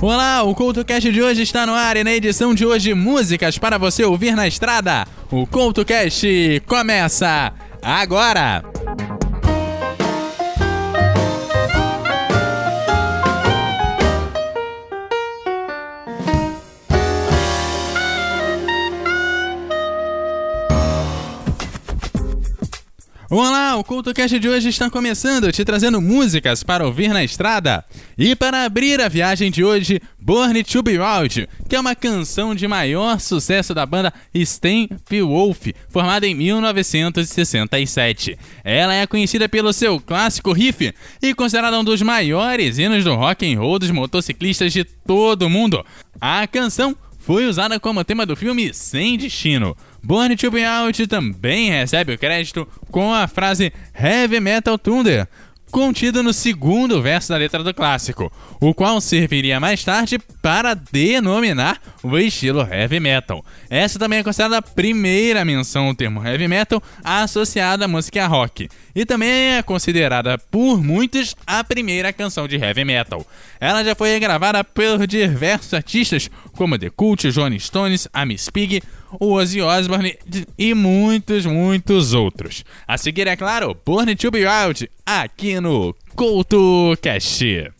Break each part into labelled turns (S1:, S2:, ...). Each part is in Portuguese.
S1: Olá, o CoutoCast de hoje está no ar e na edição de hoje músicas para você ouvir na estrada. O CoutoCast começa agora! Olá, o CultoCast de hoje está começando, te trazendo músicas para ouvir na estrada. E para abrir a viagem de hoje, Born to Be Wild, que é uma canção de maior sucesso da banda Wolf, formada em 1967. Ela é conhecida pelo seu clássico riff e considerada um dos maiores hinos do rock and roll dos motociclistas de todo o mundo. A canção foi usada como tema do filme Sem Destino. Born to Be Out também recebe o crédito com a frase Heavy Metal Thunder, contido no segundo verso da letra do clássico, o qual serviria mais tarde para denominar o estilo heavy metal. Essa também é considerada a primeira menção ao termo heavy metal associada à música rock, e também é considerada por muitos a primeira canção de heavy metal. Ela já foi gravada por diversos artistas como The Cult, Johnny Stones, a Miss Pig, Ozzy Osbourne e muitos, muitos outros. A seguir, é claro, Born to Be Wild, aqui no CoutoCast.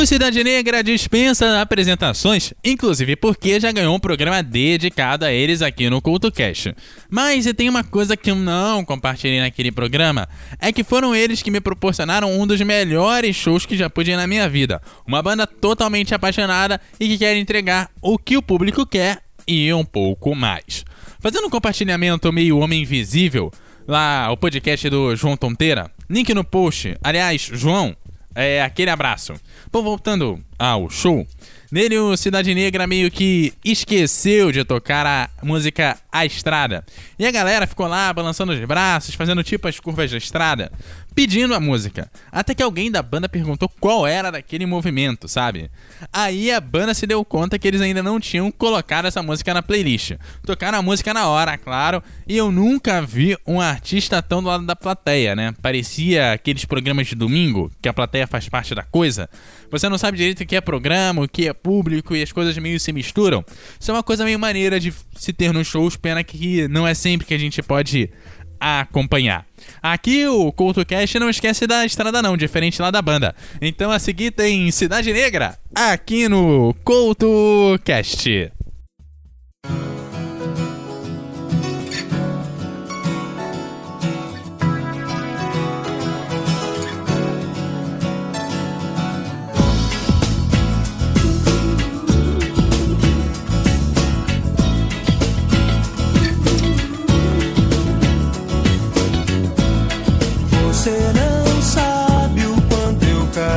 S2: O Cidade Negra dispensa apresentações, inclusive porque já ganhou um programa dedicado a eles aqui no CultoCast. Mas tem uma coisa que eu não compartilhei naquele programa, é que foram eles que me proporcionaram um dos melhores shows que já pude na minha vida. Uma banda totalmente apaixonada e que quer entregar o que o público quer e um pouco mais. Fazendo um compartilhamento meio homem invisível, lá o podcast do João Tonteira, link no post. Aliás, João, é aquele abraço. Bom, voltando ao show. Nele, o Cidade Negra meio que esqueceu de tocar a música A Estrada. E a galera ficou lá balançando os braços, fazendo tipo as curvas da estrada pedindo a música. Até que alguém da banda perguntou qual era daquele movimento, sabe? Aí a banda se deu conta que eles ainda não tinham colocado essa música na playlist. Tocaram a música na hora, claro, e eu nunca vi um artista tão do lado da plateia, né? Parecia aqueles programas de domingo, que a plateia faz parte da coisa. Você não sabe direito o que é programa, o que é público e as coisas meio se misturam. Isso é uma coisa meio maneira de se ter nos shows, pena que não é sempre que a gente pode acompanhar. Aqui o CultoCast não esquece da estrada não, diferente lá da banda. Então a seguir tem Cidade Negra, aqui no CultoCast.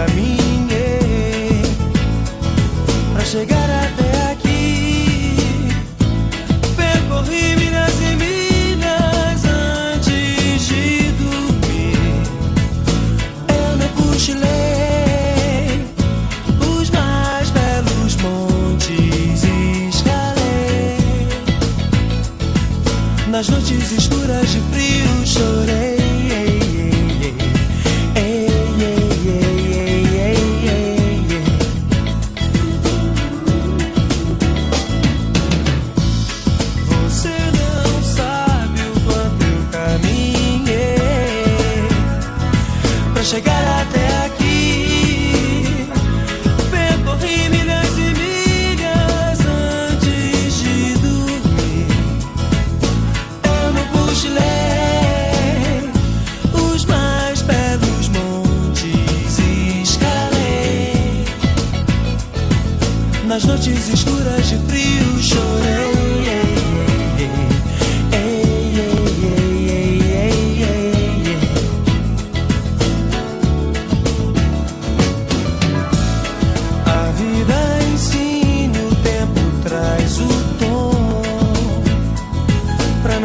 S3: mí.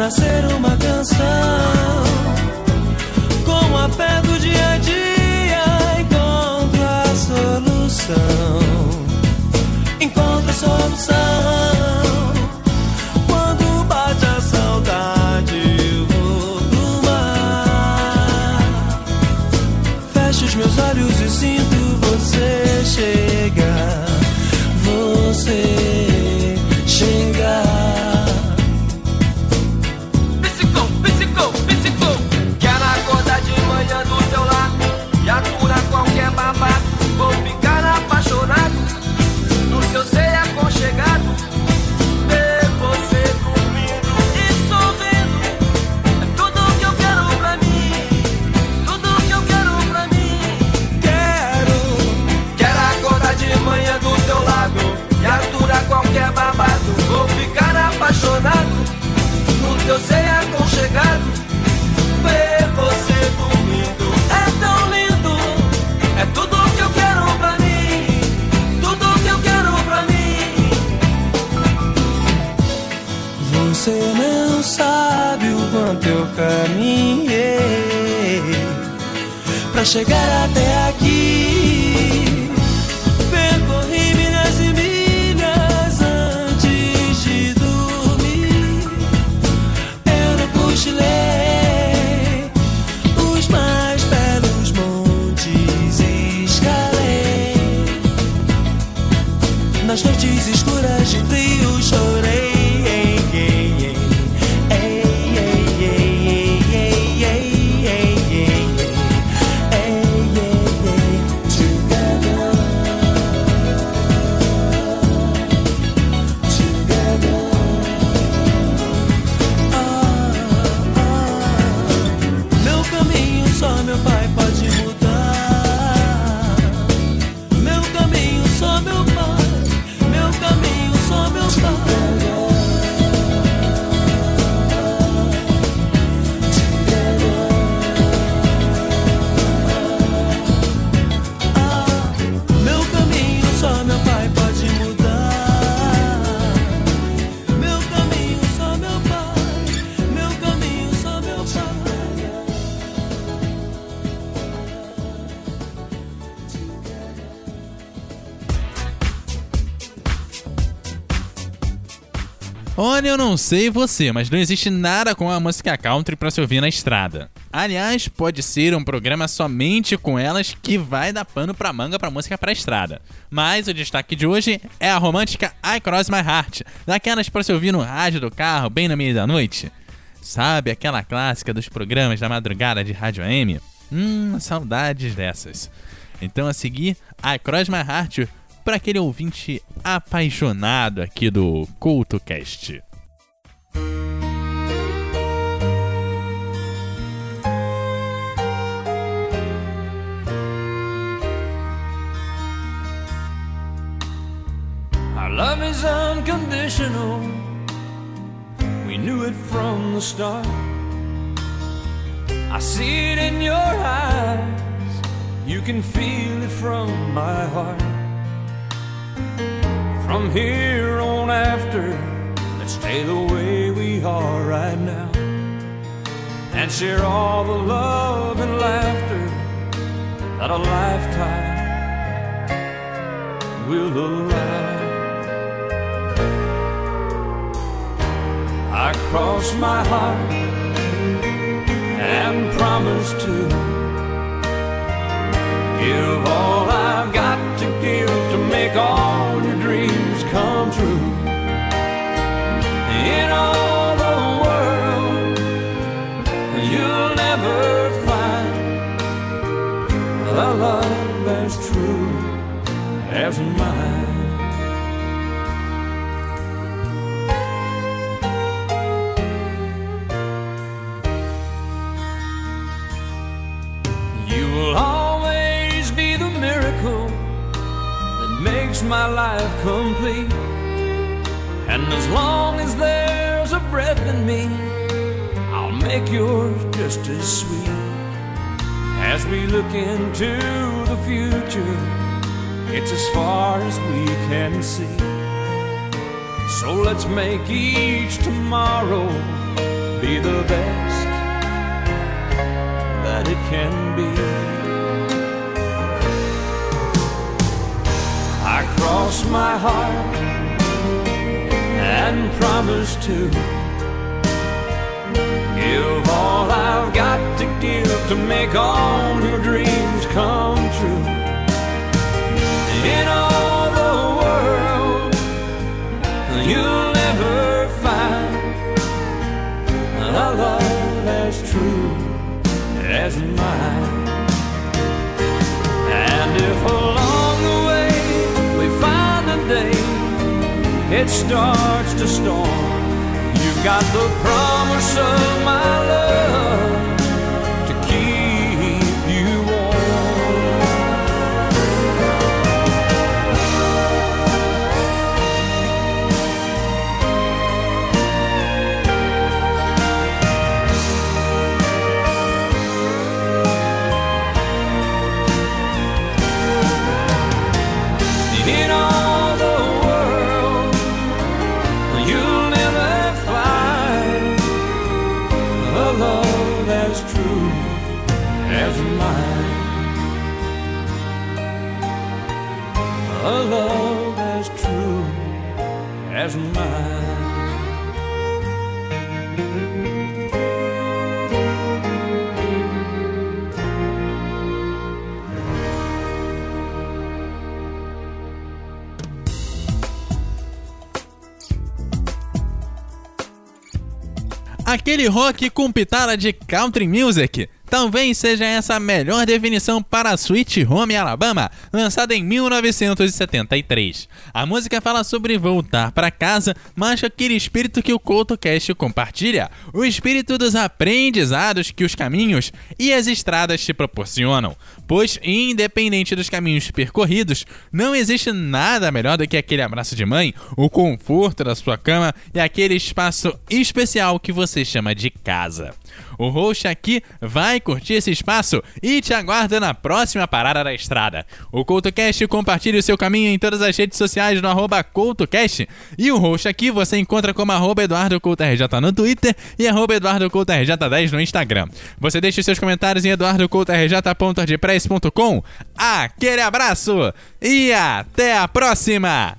S3: Pra nascer quanto eu caminhei pra chegar até aqui.
S2: Olha, eu não sei você, mas não existe nada com a música country pra se ouvir na estrada. Aliás, pode ser um programa somente com elas que vai dar pano pra manga pra música pra estrada. Mas o destaque de hoje é a romântica I Cross My Heart, daquelas pra se ouvir no rádio do carro bem na meia da noite. Sabe aquela clássica dos programas da madrugada de rádio AM? Hum, saudades dessas. Então a seguir, I Cross My Heart para aquele ouvinte apaixonado aqui do CultoCast.
S4: Love is unconditional. We knew it from the start. I see it in your eyes. You can feel it from my heart. From here on after, let's stay the way we are right now. And share all the love and laughter that a lifetime will allow. I cross my heart and promise to give all I've got to give to make all true. In all the world, you'll never find a love as true as mine. You will always be the miracle that makes my life complete. And as long as there's a breath in me, I'll make yours just as sweet. As we look into the future, it's as far as we can see. So let's make each tomorrow be the best that it can be. I cross my heart and promise to. Give all I've got to give to make all your dreams it starts to storm, you've got the promise of my love
S2: Aquele rock com pitada de country music. Talvez seja essa a melhor definição para Sweet Home Alabama, lançada em 1973. A música fala sobre voltar para casa, mas aquele espírito que o CoutoCast compartilha, o espírito dos aprendizados que os caminhos e as estradas te proporcionam. Pois, independente dos caminhos percorridos, não existe nada melhor do que aquele abraço de mãe, o conforto da sua cama e aquele espaço especial que você chama de casa. O host aqui vai curtir esse espaço e te aguarda na próxima parada da estrada. O CoutoCast compartilha o seu caminho em todas as redes sociais no arroba CoutoCast e o host aqui você encontra como arroba EduardoCoutoRJ no Twitter e arroba EduardoCoutoRJ10 no Instagram. Você deixa os seus comentários em eduardocoutorj.ordpress.com. Aquele abraço e até a próxima!